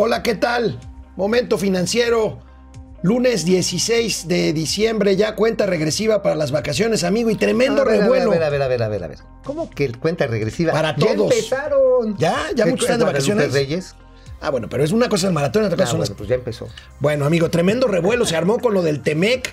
Hola, ¿qué tal? Momento financiero. Lunes 16 de diciembre, ya cuenta regresiva para las vacaciones, amigo, y tremendo A ver, revuelo. A ver, a ver, a ver, a ver, a ver. ¿Cómo que cuenta regresiva? Para Ya todos. empezaron. Ya, ya ¿Qué- muchos están de vacaciones. Reyes? Ah, bueno, pero es una cosa el maratón, otra Ah, cosa las- bueno, pues ya empezó. Bueno, amigo, tremendo revuelo se armó con lo del Temec.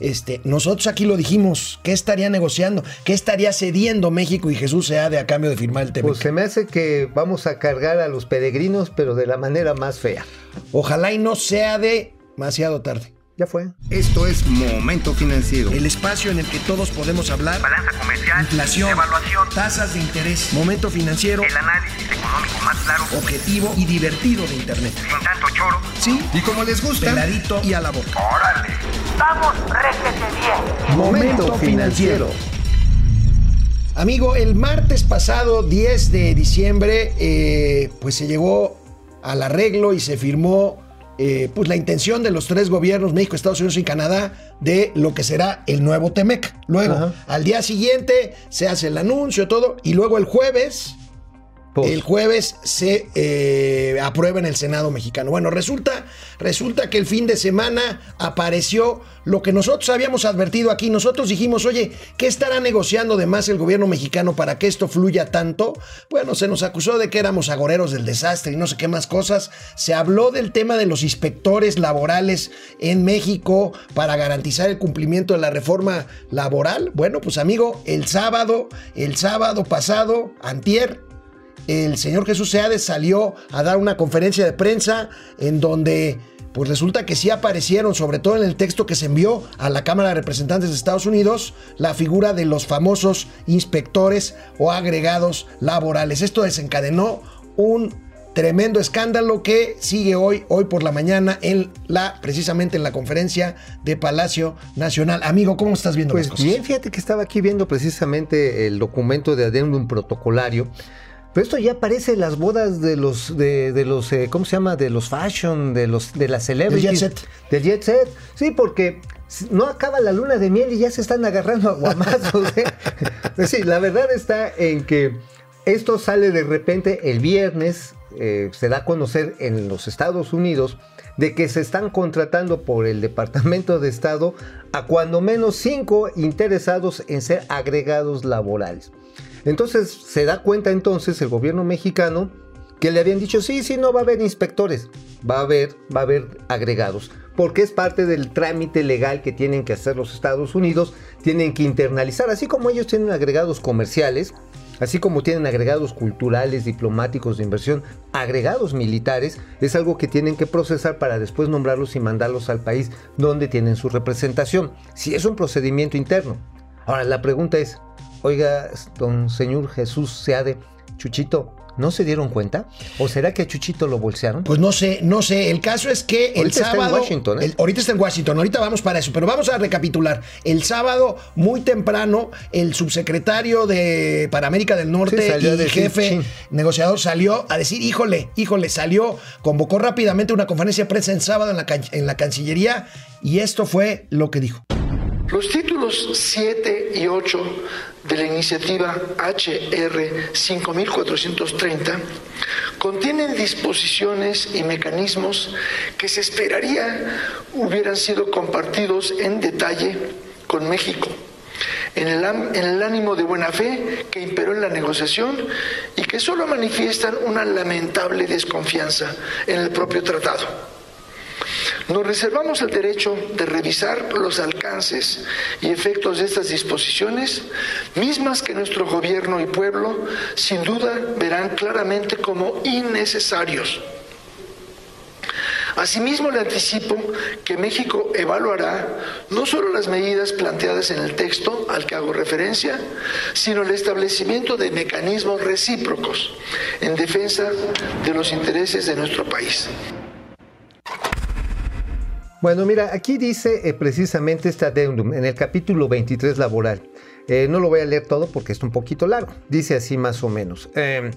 Este, nosotros aquí lo dijimos, ¿qué estaría negociando? ¿Qué estaría cediendo México y Jesús Seade a cambio de firmar el Temec? Pues se me hace que vamos a cargar a los peregrinos, pero de la manera más fea. Ojalá y no sea de demasiado tarde. Ya fue. Esto es Momento Financiero. El espacio en el que todos podemos hablar. balanza comercial, Inflación, evaluación, tasas de interés, momento financiero, el análisis económico más claro, objetivo y divertido de Internet. sin tanto choro. Sí, Y como les gusta, peladito y a la boca. ¡Órale! ¡Vamos, réjete bien! Momento financiero. Amigo, el martes pasado, 10 de diciembre, eh, pues se llegó al arreglo y se firmó eh, pues la intención de los tres gobiernos, México, Estados Unidos y Canadá, de lo que será el nuevo Temec. Luego, Ajá. al día siguiente, se hace el anuncio, todo, y luego el jueves, El jueves se eh, aprueba en el Senado mexicano. Bueno, resulta, resulta que el fin de semana apareció lo que nosotros habíamos advertido aquí. Nosotros dijimos, oye, ¿qué estará negociando de más el gobierno mexicano para que esto fluya tanto? Bueno, se nos acusó de que éramos agoreros del desastre y no sé qué más cosas. Se habló del tema de los inspectores laborales en México para garantizar el cumplimiento de la reforma laboral. Bueno, pues amigo, el sábado, el sábado pasado, antier, el señor Jesús Seade salió a dar una conferencia de prensa en donde pues resulta que sí aparecieron, sobre todo en el texto que se envió a la Cámara de Representantes de Estados Unidos, la figura de los famosos inspectores o agregados laborales. Esto desencadenó un tremendo escándalo que sigue hoy, hoy por la mañana, en la, precisamente en la conferencia de Palacio Nacional. Amigo, ¿cómo estás viendo Pues las cosas? bien, fíjate que estaba aquí viendo precisamente el documento de adendum protocolario. Pero esto ya parece las bodas de los, de, de los, eh, ¿cómo se llama? De los fashion, de los, de las celebrities. jet set. Del jet set. Sí, porque no acaba la luna de miel y ya se están agarrando a guamazos. ¿eh? sí, la verdad está en que esto sale de repente el viernes, eh, se da a conocer en los Estados Unidos de que se están contratando por el Departamento de Estado a cuando menos cinco interesados en ser agregados laborales. Entonces se da cuenta entonces el gobierno mexicano que le habían dicho, sí, sí, no va a haber inspectores, va a haber, va a haber agregados, porque es parte del trámite legal que tienen que hacer los Estados Unidos, tienen que internalizar, así como ellos tienen agregados comerciales, así como tienen agregados culturales, diplomáticos de inversión, agregados militares, es algo que tienen que procesar para después nombrarlos y mandarlos al país donde tienen su representación. Si es un procedimiento interno. Ahora, la pregunta es, oiga, don señor Jesús Seade, Chuchito, ¿no se dieron cuenta? ¿O será que a Chuchito lo bolsearon? Pues no sé, no sé. El caso es que el Ahorita está en sábado. Washington, ¿eh? el- ahorita está en Washington, ahorita vamos para eso, pero vamos a recapitular. El sábado, muy temprano, el subsecretario de para América del Norte Sí, y decir, jefe "Chin". negociador salió a decir, híjole, híjole, salió, convocó rápidamente una conferencia de prensa en sábado en la, can- en la Cancillería y esto fue lo que dijo. Los títulos 7 y 8 de la iniciativa HR 5430 contienen disposiciones y mecanismos que se esperaría hubieran sido compartidos en detalle con México, en el, ánimo de buena fe que imperó en la negociación y que solo manifiestan una lamentable desconfianza en el propio tratado. Nos reservamos el derecho de revisar los alcances y efectos de estas disposiciones, mismas que nuestro gobierno y pueblo sin duda verán claramente como innecesarios. Asimismo, le anticipo que México evaluará no solo las medidas planteadas en el texto al que hago referencia, sino el establecimiento de mecanismos recíprocos en defensa de los intereses de nuestro país. Bueno, mira, aquí dice eh, precisamente este adendum en el capítulo 23 laboral. Eh, no lo voy a leer todo porque es un poquito largo. Dice así más o menos. Eh,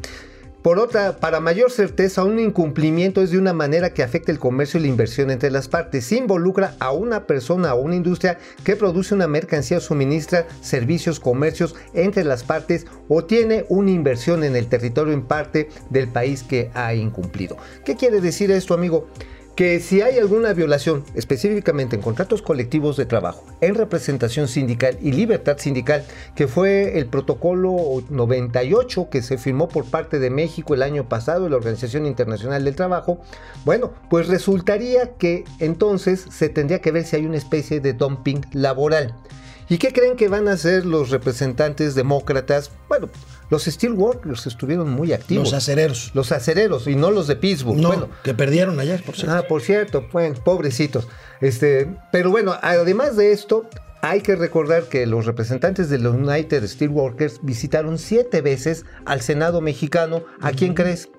Por otra, para mayor certeza, un incumplimiento es de una manera que afecta el comercio y la inversión entre las partes. Involucra a una persona o una industria que produce una mercancía suministra servicios, comercios entre las partes o tiene una inversión en el territorio en parte del país que ha incumplido. ¿Qué quiere decir esto, amigo? Que si hay alguna violación, específicamente en contratos colectivos de trabajo, en representación sindical y libertad sindical, que fue el protocolo 98 que se firmó por parte de México el año pasado de la Organización Internacional del Trabajo, bueno, pues resultaría que entonces se tendría que ver si hay una especie de dumping laboral. ¿Y qué creen que van a hacer los representantes demócratas? Bueno, los Steelworkers estuvieron muy activos. Los acereros. Los acereros y no los de Pittsburgh. No, bueno, que perdieron ayer, por cierto. Ah, por cierto, bueno, pobrecitos. Este, pero bueno, además de esto, hay que recordar que los representantes de los United Steelworkers visitaron siete veces al Senado mexicano. ¿A quién crees?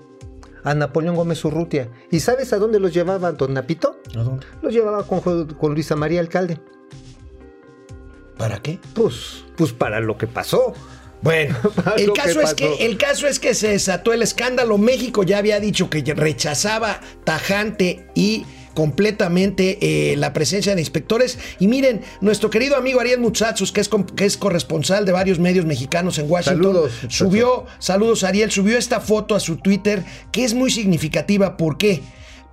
A Napoleón Gómez Urrutia. ¿Y sabes a dónde los llevaba don Napito? ¿A dónde? Los llevaba con, con Luisa María Alcalde. ¿Para qué? Pues, pues para lo que pasó. Bueno, el caso, que es que, el caso es que se desató el escándalo. México ya había dicho que rechazaba tajante y completamente eh, la presencia de inspectores. Y miren, nuestro querido amigo Ariel Mutsatsus, que es, que es corresponsal de varios medios mexicanos en Washington, Saludos, subió, saludos Ariel, subió esta foto a su Twitter que es muy significativa. ¿Por qué?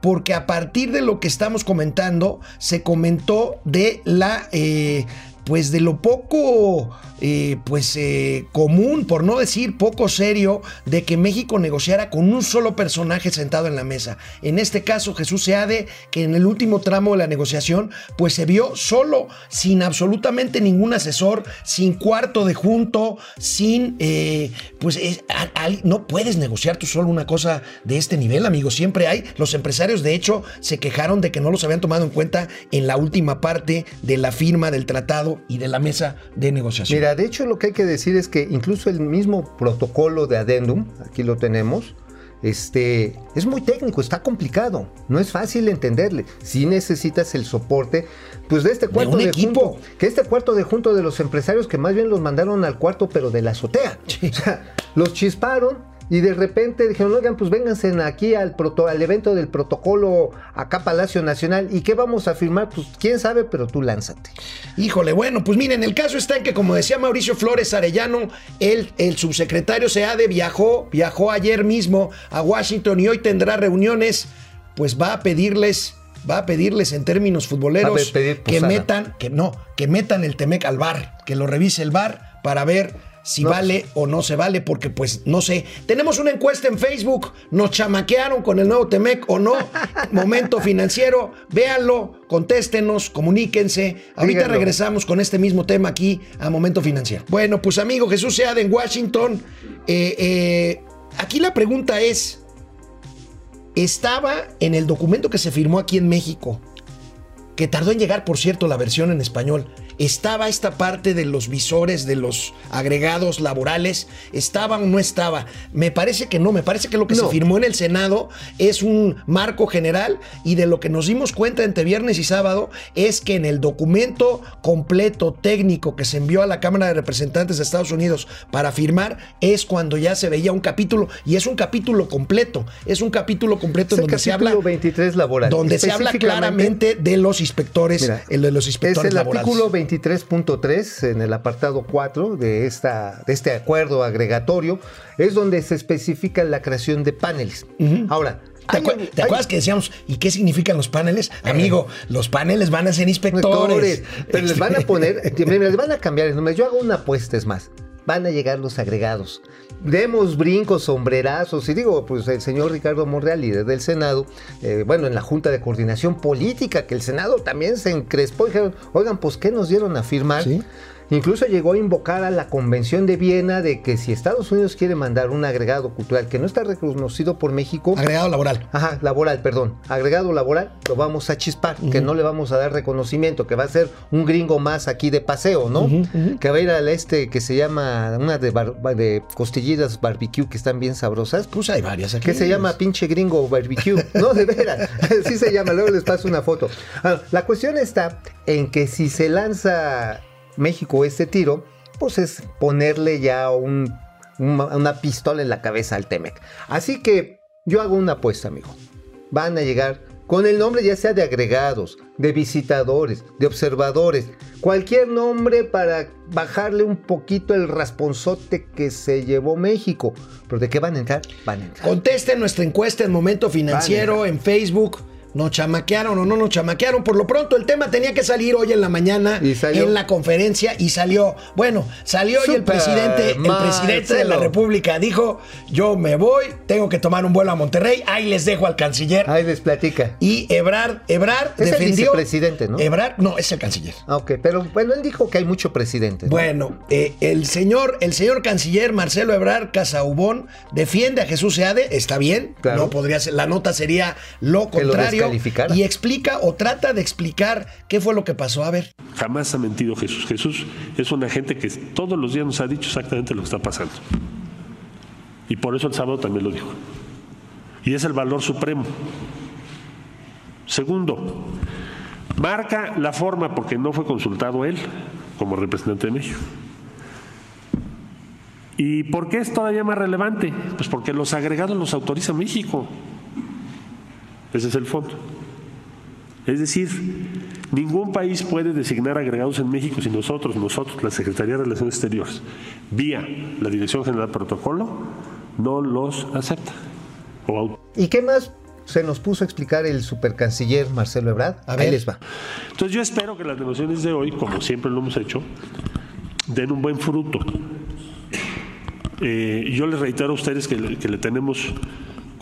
Porque a partir de lo que estamos comentando, se comentó de la... eh, pues de lo poco eh, pues eh, común, por no decir poco serio, de que México negociara con un solo personaje sentado en la mesa. En este caso, Jesús Seade, que en el último tramo de la negociación, pues se vio solo, sin absolutamente ningún asesor, sin cuarto de junto, sin, eh, pues a- no puedes negociar tú solo una cosa de este nivel, amigo. Siempre hay, los empresarios de hecho se quejaron de que no los habían tomado en cuenta en la última parte de la firma del tratado y de la mesa de negociación. Mira, de hecho lo que hay que decir es que incluso el mismo protocolo de adendum, aquí lo tenemos, este, es muy técnico, está complicado, no es fácil entenderle. Si necesitas el soporte, pues de este cuarto un de, equipo. junto, que este cuarto de junto de los empresarios que más bien los mandaron al cuarto pero de la azotea. Sí. O sea, los chisparon y de repente dijeron, oigan, pues vénganse aquí al, proto, al evento del protocolo acá Palacio Nacional y qué vamos a firmar, pues quién sabe, pero tú lánzate. Híjole, bueno, pues miren, el caso está en que, como decía Mauricio Flores Arellano, el, el subsecretario Seade viajó, viajó ayer mismo a Washington y hoy tendrá reuniones, pues va a pedirles, va a pedirles en términos futboleros que metan, que no, que metan el Temec al bar, que lo revise el bar para ver si No, vale o no se vale, porque pues no sé. Tenemos una encuesta en Facebook, nos chamaquearon con el nuevo Temec o no. Momento financiero, véanlo, contéstenos, comuníquense. Ahorita Díganlo. regresamos con este mismo tema aquí a Momento Financiero. Bueno, pues amigo Jesús Seade en Washington. eh, eh, aquí la pregunta es, estaba en el documento que se firmó aquí en México, que tardó en llegar, por cierto, la versión en español. Estaba esta parte de los visores, de los agregados laborales, estaba o no estaba. Me parece que no, me parece que lo que No. se firmó en el Senado es un marco general y de lo que nos dimos cuenta entre viernes y sábado es que en el documento completo técnico que se envió a la Cámara de Representantes de Estados Unidos para firmar es cuando ya se veía un capítulo y es un capítulo completo, es un capítulo completo Es donde se habla 23 laboral. donde se habla claramente de los inspectores, Mira, el de los Es inspectores el laborales. artículo 23.3 en el apartado 4 de, esta, de este acuerdo agregatorio, es donde se especifica la creación de paneles. Ahora, ¿Te, Eh. acuerdas que decíamos, ¿y qué significan los paneles? Amigo, los paneles van a ser inspectores. Pero les van a poner, mira, les van a cambiar el nombre. Yo hago una apuesta, es más. Van a llegar los agregados. Demos brincos, sombrerazos. Y digo, pues el señor Ricardo Monreal, líder del Senado, eh, bueno, en la Junta de Coordinación Política, que el Senado también se encrespó. Dijeron, oigan, pues, ¿qué nos dieron a firmar? Sí. Incluso llegó a invocar a la Convención de Viena de que si Estados Unidos quiere mandar un agregado cultural que no está reconocido por México, Agregado laboral. Ajá, laboral, perdón. Agregado laboral, lo vamos a chispar, que no le vamos a dar reconocimiento, que va a ser un gringo más aquí de paseo, ¿no? Que va a ir al este que se llama, una de, bar- de costillitas barbecue que están bien sabrosas. Pues hay varias aquí. Que se llama pinche gringo barbecue. No, de veras. Así se llama. Luego les paso una foto. Ah, la cuestión está en que si se lanza México este tiro, pues es ponerle ya un una, pistola en la cabeza al Temec. Así que yo hago una apuesta, amigo. Van a llegar con el nombre ya sea de agregados, de visitadores, de observadores, cualquier nombre para bajarle un poquito el rasponzote que se llevó México. ¿Pero de qué van a entrar? Van a entrar. Contesten nuestra encuesta en Momento Financiero, en Facebook. ¿Nos chamaquearon o no nos chamaquearon? Por lo pronto, el tema tenía que salir hoy en la mañana Y en la conferencia y salió. Bueno, salió y el Súper, presidente, el presidente de la. República dijo: Yo me voy, tengo que tomar un vuelo a Monterrey. Ahí les dejo al canciller. Ahí les platica. Y Ebrard, Ebrard Es el defendió. vicepresidente, ¿no? Ebrard, no, es el canciller. Ah, ok, pero bueno, él dijo que hay mucho presidente. ¿no? Bueno, eh, el señor, el señor canciller Marcelo Ebrard Casaubón defiende a Jesús Seade, está bien, Claro. no podría ser, la nota sería lo contrario y explica o trata de explicar qué fue lo que pasó. A ver, Jamás ha mentido Jesús. Jesús es una gente que todos los días nos ha dicho exactamente lo que está pasando. Y por eso el sábado también lo dijo. Y es el valor supremo. Segundo, marca la forma porque no fue consultado él como representante de México. ¿Y por qué es todavía más relevante? Pues porque los agregados los autoriza México. Ese es el fondo. Es decir, ningún país puede designar agregados en México si nosotros, nosotros, la Secretaría de Relaciones Exteriores, vía la Dirección General de Protocolo, no los acepta. O ¿Y qué más se nos puso a explicar el supercanciller Marcelo Ebrard? A Ahí ver. les va. Entonces yo espero que las negociaciones de hoy, como siempre lo hemos hecho, den un buen fruto. Eh, yo les reitero a ustedes que le, que le tenemos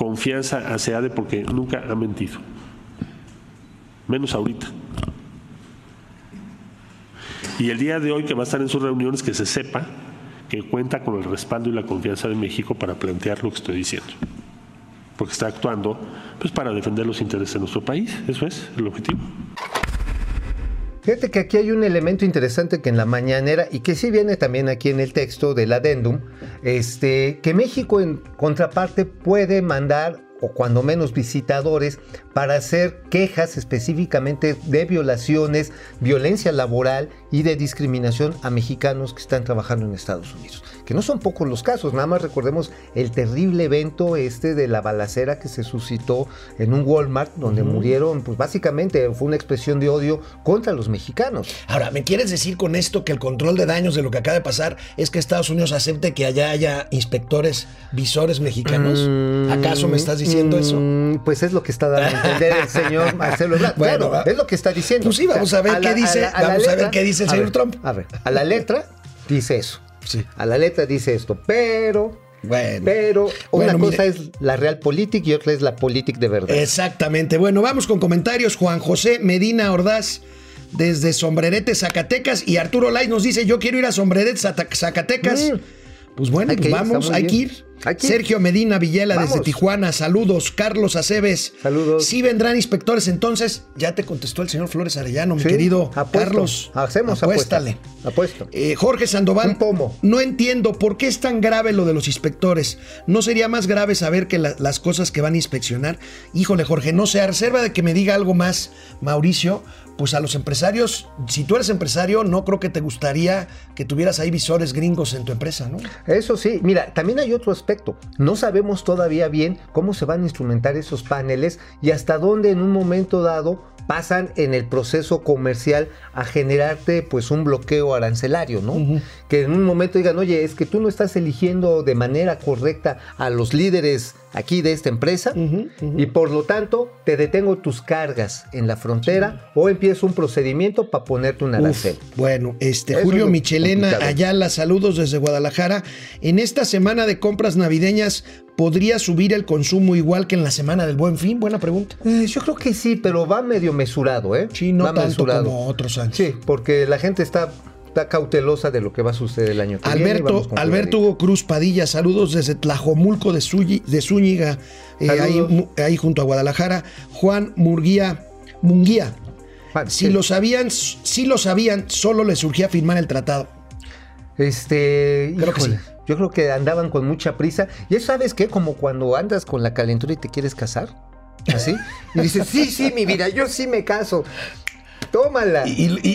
confianza a SEADE porque nunca ha mentido. Menos ahorita. Y el día de hoy que va a estar en sus reuniones, que se sepa que cuenta con el respaldo y la confianza de México para plantear lo que estoy diciendo. Porque está actuando pues, para defender los intereses de nuestro país. Eso es el objetivo. Fíjate que aquí hay un elemento interesante que en la mañanera, y que sí viene también aquí en el texto del adendum, este, que México en contraparte puede mandar, o cuando menos visitadores, para hacer quejas específicamente de violaciones, violencia laboral y de discriminación a mexicanos que están trabajando en Estados Unidos. Que no son pocos los casos, nada más recordemos el terrible evento este de la balacera que se suscitó en un Walmart, donde murieron, pues básicamente fue una expresión de odio contra los mexicanos. ahora, ¿me quieres decir con esto que el control de daños de lo que acaba de pasar es que Estados Unidos acepte que allá haya inspectores, visores mexicanos? ¿Acaso me estás diciendo eso? Mm, Pues es lo que está dando a entender el señor Marcelo Ebrard. Bueno, claro, va. es lo que está diciendo. Pues sí, vamos a ver qué dice- vamos a ver qué dice el a señor ver, Trump. A ver, a la letra dice eso. Sí. A la letra dice esto, pero, Bueno. pero Bueno, una cosa mire. es la real política y otra es la política de verdad. Exactamente. Bueno, vamos con comentarios. Juan José Medina Ordaz desde Sombrerete, Zacatecas. Y Arturo Lai nos dice, yo quiero ir a Sombrerete, Zacatecas. Mm. Pues bueno, Hay pues ir, vamos, hay que ir. Hay que ir. Sergio Medina Villela desde. Tijuana, saludos. Carlos Aceves. Saludos. Sí vendrán inspectores entonces. Ya te contestó el señor Flores Arellano, mi querido apuesto. Carlos. Hacemos apuéstale. Apuesto. Eh, Jorge Sandoval, Un pomo. no entiendo por qué es tan grave lo de los inspectores. ¿No sería más grave saber que la- las cosas que van a inspeccionar? Híjole, Jorge, no sé, a reserva de que me diga algo más, Mauricio, pues a los empresarios, si tú eres empresario, no creo que te gustaría que tuvieras ahí visores gringos en tu empresa, ¿no? Eso sí, mira, también hay otro aspecto. No sabemos todavía bien cómo se van a instrumentar esos paneles y hasta dónde en un momento dado pasan en el proceso comercial a generarte pues un bloqueo arancelario, ¿no? Que en un momento digan, oye, es que tú no estás eligiendo de manera correcta a los líderes aquí de esta empresa y por lo tanto te detengo tus cargas en la frontera o empiezo un procedimiento para ponerte un arancel. Uf, bueno, este Eso Julio Michelena complicado. Ayala, saludos desde Guadalajara. En esta semana de compras navideñas, ¿podría subir el consumo igual que en la semana del Buen Fin? Buena pregunta. Eh, yo creo que sí, pero va medio mesurado, ¿eh? Sí, no va tanto como otros años. Sí, porque la gente está cautelosa de lo que va a suceder el año que viene. Alberto, con Alberto. Hugo Cruz Padilla, saludos desde Tlajomulco de, de Zúñiga, eh, ahí, junto a Guadalajara. Juan Murguía, Munguía, Ah, si sí. lo sabían, si lo sabían, solo les surgía firmar el tratado. Este, Creo que híjole, sí. yo creo que andaban con mucha prisa. Y eso, sabes qué, como cuando andas con la calentura y te quieres casar, así, y dices, sí, sí, mi vida, yo sí me caso. Tómala. Y,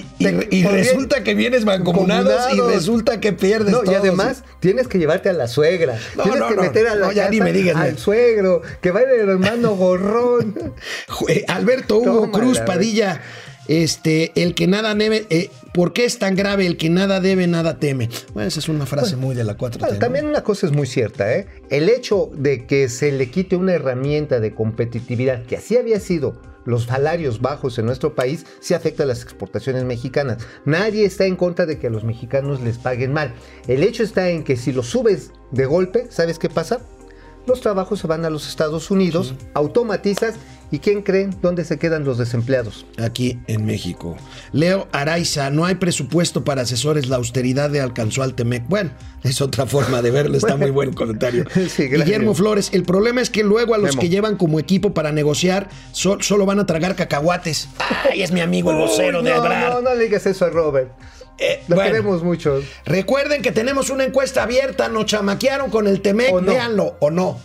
resulta que vienes mancomunados y resulta que pierdes No, y además tienes que llevarte a la suegra. No, tienes no, que no. meter a la ya casa me digas, al suegro, que vaya el hermano gorrón. Alberto Hugo Tómala, Cruz. Padilla, este, el que nada debe, eh, ¿por qué es tan grave el que nada debe, nada teme? Bueno, esa es una frase muy de la 4 Bueno, también una cosa es muy cierta, ¿eh? El hecho de que se le quite una herramienta de competitividad que así había sido los salarios bajos en nuestro país, sí afecta a las exportaciones mexicanas. Nadie está en contra de que a los mexicanos les paguen mal. El hecho está en que si lo subes de golpe, ¿sabes qué pasa? Los trabajos se van a los Estados Unidos, automatizas y ¿quién creen dónde se quedan los desempleados? aquí en México. Leo Araiza, no hay presupuesto para asesores, la austeridad le alcanzó al Temec. Bueno, es otra forma de verlo, está muy buen comentario. Sí. Guillermo Flores, el problema es que luego a los Memo. que llevan como equipo para negociar so- solo van a tragar cacahuates. Ay, es mi amigo el vocero de Ebrard. no, no le digas eso a Robert. Eh, Lo bueno. queremos mucho. Recuerden que tenemos una encuesta abierta, nos chamaquearon con el Temec, ¿O no? véanlo o no.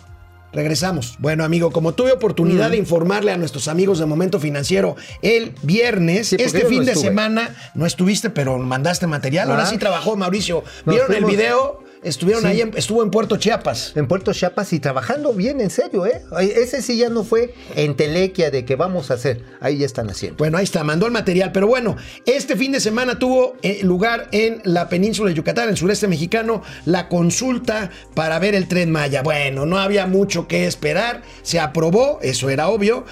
Regresamos. Bueno, amigo, como tuve oportunidad Mm. de informarle a nuestros amigos de Momento Financiero el viernes, Sí, este no fin de semana no estuviste, pero mandaste material. Ahora Ah. sí trabajó Mauricio. ¿Vieron el video? Estuvieron Sí. ahí, en- estuvo en Puerto Chiapas. en Puerto Chiapas y trabajando bien, en serio, ¿eh? Ese sí ya no fue entelequia de que vamos a hacer. Ahí ya están haciendo. Bueno, ahí está, mandó el material. Pero bueno, este fin de semana tuvo eh, lugar en la península de Yucatán, en el sureste mexicano, la consulta para ver el tren Maya. Bueno, no había mucho que esperar. Se aprobó, eso era obvio.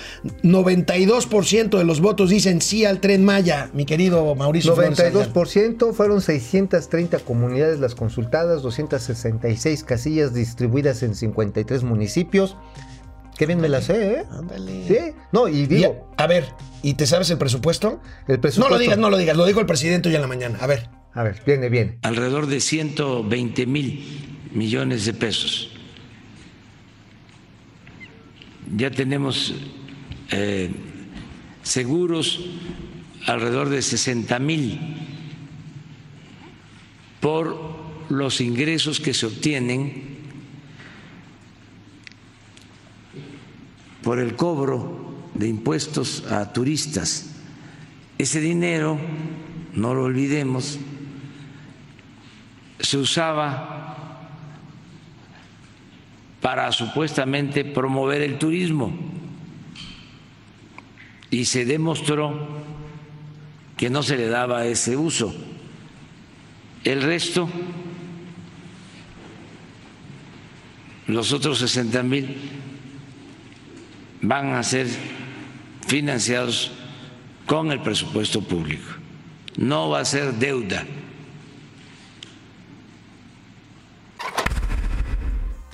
92% de los votos dicen sí al tren Maya, mi querido Mauricio. Flores Salgado. 92% fueron 630 comunidades las consultadas, 266 casillas distribuidas en 53 municipios. Qué bien me la sé, ¿eh? Ándale. Sí, no, y Y digo, a, a ver, ¿y te sabes el presupuesto? el presupuesto. No lo digas, no lo digas, lo dijo el presidente hoy en la mañana. A ver. A ver, viene bien. alrededor de 120 mil millones de pesos. Ya tenemos eh, seguros alrededor de 60 mil por los ingresos que se obtienen por el cobro de impuestos a turistas. Ese dinero, no lo olvidemos, se usaba para supuestamente promover el turismo y se demostró que no se le daba ese uso. El resto, los otros 60 mil, van a ser financiados con el presupuesto público. No va a ser deuda.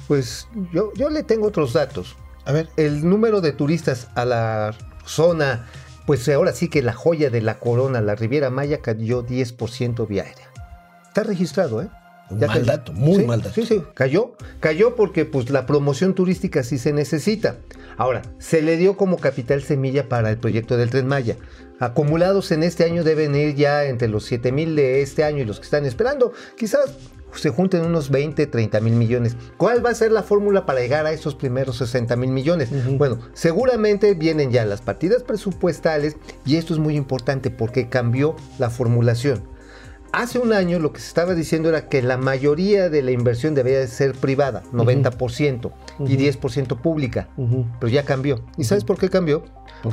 Pues yo, yo le tengo otros datos. A ver. El número de turistas a la zona, pues ahora sí que la joya de la corona, la Riviera Maya, cayó 10% vía aérea. Está registrado, ¿eh? Un Ya mal cayó. dato, muy Sí, mal dato. Sí, sí, cayó. Cayó porque pues la promoción turística sí se necesita. Ahora, se le dio como capital semilla para el proyecto del Tren Maya. Acumulados en este año deben ir ya entre los 7 mil de este año y los que están esperando. Quizás se junten unos 20, 30 mil millones. ¿Cuál va a ser la fórmula para llegar a esos primeros 60 mil millones? Bueno, seguramente vienen ya las partidas presupuestales y esto es muy importante porque cambió la formulación. Hace un año lo que se estaba diciendo era que la mayoría de la inversión debía de ser privada, 90%, y 10% pública, pero ya cambió. ¿Y sabes por qué cambió?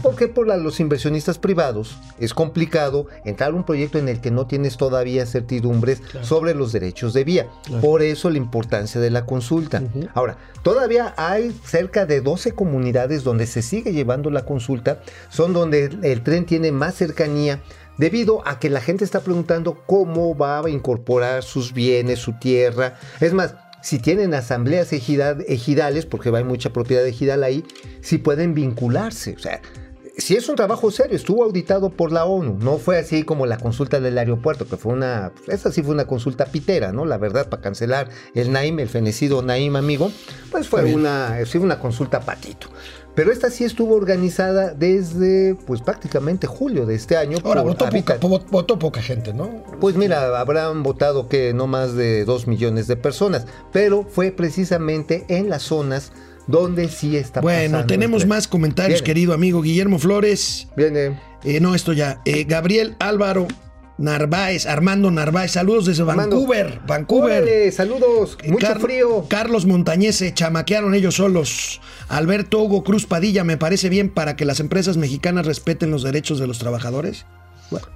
Porque por la- los inversionistas privados es complicado entrar a un proyecto en el que no tienes todavía certidumbres sobre los derechos de vía. Por eso la importancia de la consulta. Ahora, todavía hay cerca de 12 comunidades donde se sigue llevando la consulta, son donde el, el tren tiene más cercanía debido a que la gente está preguntando cómo va a incorporar sus bienes, su tierra. Es más, si tienen asambleas ejida- ejidales, porque hay mucha propiedad ejidal ahí, si pueden vincularse. O sea, si es un trabajo serio, estuvo auditado por la ONU, no fue así como la consulta del aeropuerto, que fue una, esa sí fue una consulta pitera, ¿no? La verdad, para cancelar el Naim, el fenecido Naim, amigo, pues fue una, sí, una consulta patito. Pero esta sí estuvo organizada desde, pues prácticamente julio de este año. Ahora, votó poca, votó poca gente, ¿no? Pues mira, habrán votado que no más de 2 millones de personas, pero fue precisamente en las zonas donde sí está Bueno, pasando tenemos más comentarios, Viene. querido amigo Guillermo Flores. Viene. Eh, no, esto ya. Eh, Gabriel Álvaro Narváez, Armando Narváez, saludos desde Armando. Vancouver, Vancouver. Órale, saludos, mucho Car- frío. Carlos Montañez se chamaquearon ellos solos. Alberto Hugo Cruz Padilla, me parece bien para que las empresas mexicanas respeten los derechos de los trabajadores. Bueno,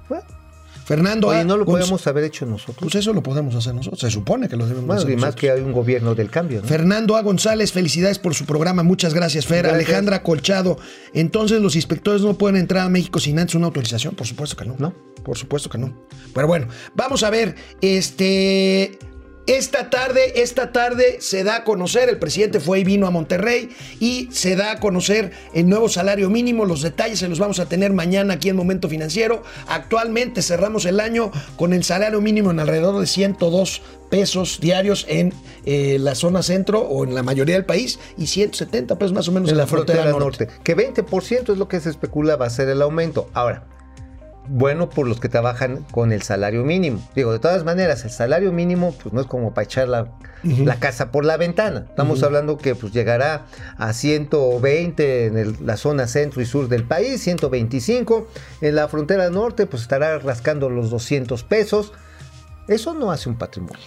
Fernando Oye, A. no lo podemos haber hecho nosotros. Pues eso lo podemos hacer nosotros. Se supone que lo debemos Bueno, hacer y más nosotros. que hay un gobierno del cambio, ¿no? Fernando A. González, felicidades por su programa. Muchas gracias, Fer. Gracias. Alejandra Colchado. Entonces, ¿los inspectores no pueden entrar a México sin antes una autorización? Por supuesto que no. No. Por supuesto que no. Pero bueno, vamos a ver. Este. Esta tarde, esta tarde se da a conocer, el presidente fue y vino a Monterrey y se da a conocer el nuevo salario mínimo. Los detalles se los vamos a tener mañana aquí en Momento Financiero. Actualmente cerramos el año con el salario mínimo en alrededor de 102 pesos diarios en eh, la zona centro o en la mayoría del país y 170 pesos más o menos en la frontera, norte. Que 20% es lo que se especula va a ser el aumento. Ahora, bueno por los que trabajan con el salario mínimo. Digo, de todas maneras, el salario mínimo pues no es como para echar la, la casa por la ventana. Estamos hablando que pues llegará a 120 en el- la zona centro y sur del país, 125. En la frontera norte pues estará rascando los 200 pesos. Eso no hace un patrimonio.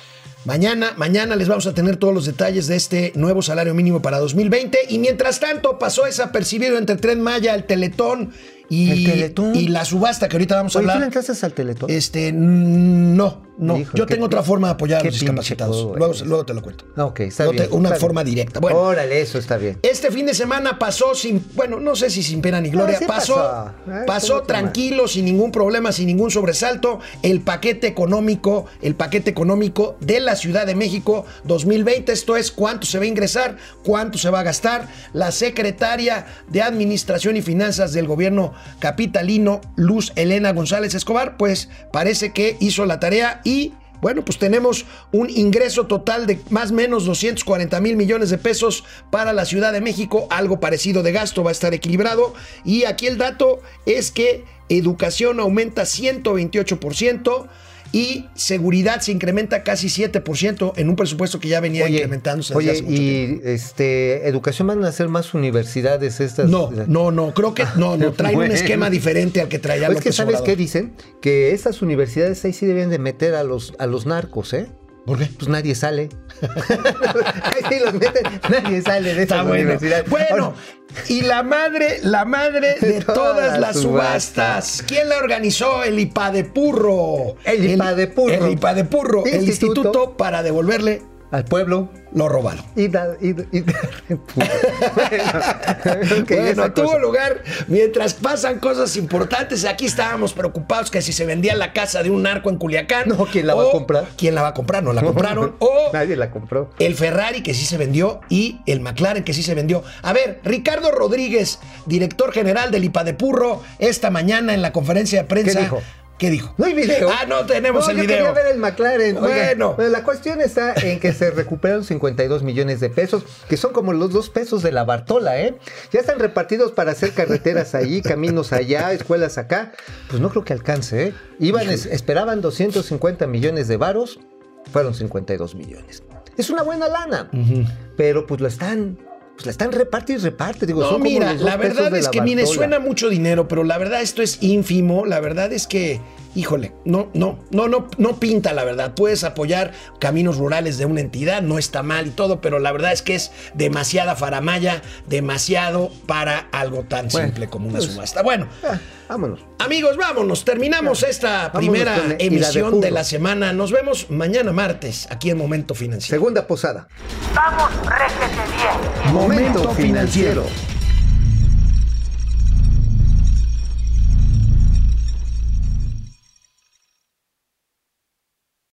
Mañana, mañana les vamos a tener todos los detalles de este nuevo salario mínimo para 2020. Y mientras tanto, pasó desapercibido entre Tren Maya, el Teletón y, ¿El Teletón? y la subasta que ahorita vamos a Oye, ¿tú le hablar. entraste al Teletón? Este, no, no. Hijo, Yo tengo otra forma de apoyar a los discapacitados. Luego, luego te lo cuento. Ah, ok, está No bien. te- una está forma bien. directa. Bueno. Órale, eso está bien. Este fin de semana pasó sin, bueno, no sé si sin pena ni gloria, Ah, sí pasó, pasó. Ay, pasó ¿cómo te tranquilo, sin ningún problema, sin ningún sobresalto, el paquete económico, el paquete económico de la Ciudad de México 2020, esto es cuánto se va a ingresar, cuánto se va a gastar. La secretaria de Administración y Finanzas del gobierno capitalino, Luz Elena González Escobar, pues parece que hizo la tarea y bueno, pues tenemos un ingreso total de más o menos 240 mil millones de pesos para la Ciudad de México. Algo parecido de gasto va a estar equilibrado. Y aquí el dato es que educación aumenta 128% y seguridad se incrementa casi 7% en un presupuesto que ya venía incrementándose oye, hace mucho tiempo. y este, educación van a hacer más universidades estas. No, no, no, creo que no, no, traen un esquema diferente al que traía Pues es que sabes Obrador. qué dicen que estas universidades ahí sí deben de meter a los a los narcos, ¿eh? ¿Por qué? Pues nadie sale. ahí sí los meten, nadie sale de esa bueno. universidad. Bueno, y la madre, la madre de Todas todas las las subastas. ¿Quién la organizó? El IPADEPURRO. El IPADEPURRO. El IPADEPURRO, el Instituto. instituto para devolverle al pueblo lo robado. y da, y, y- bueno, tuvo cosa. lugar mientras pasan cosas importantes. Aquí estábamos preocupados que si se vendía la casa de un narco en Culiacán. No, ¿quién la va a comprar? ¿Quién la va a comprar? No la compraron. o nadie la compró. el Ferrari que sí se vendió y el McLaren que sí se vendió. A ver, Ricardo Rodríguez, director general del IPADEPURRO, esta mañana en la conferencia de prensa. ¿Qué dijo? ¿Qué dijo? No hay video. Ah, no tenemos No, el yo video. quería ver el McLaren. Bueno. pero la cuestión está en que se recuperaron 52 millones de pesos, que son como los dos pesos de la Bartola, ¿eh? Ya están repartidos para hacer carreteras allí, caminos allá, escuelas acá. Pues no creo que alcance, ¿eh? Iban, es- esperaban 250 millones de varos, fueron 52 millones. Es una buena lana, pero pues lo están, pues la están reparte y reparte. Digo, No, son mira, la verdad es que, mire, suena mucho dinero, pero la verdad esto es ínfimo. La verdad es que, híjole, no, no, no, no, no pinta la verdad. Puedes apoyar caminos rurales de una entidad, no está mal y todo, pero la verdad es que es demasiada faramaya, demasiado para algo tan Bueno, simple como una pues, subasta. Bueno. Ah, vámonos. Amigos, vámonos. Terminamos esta Vámonos primera con el- y la de emisión de, la semana. Nos vemos mañana martes aquí en Momento Financiero. Segunda posada. Vamos, réjete bien. Momento financiero.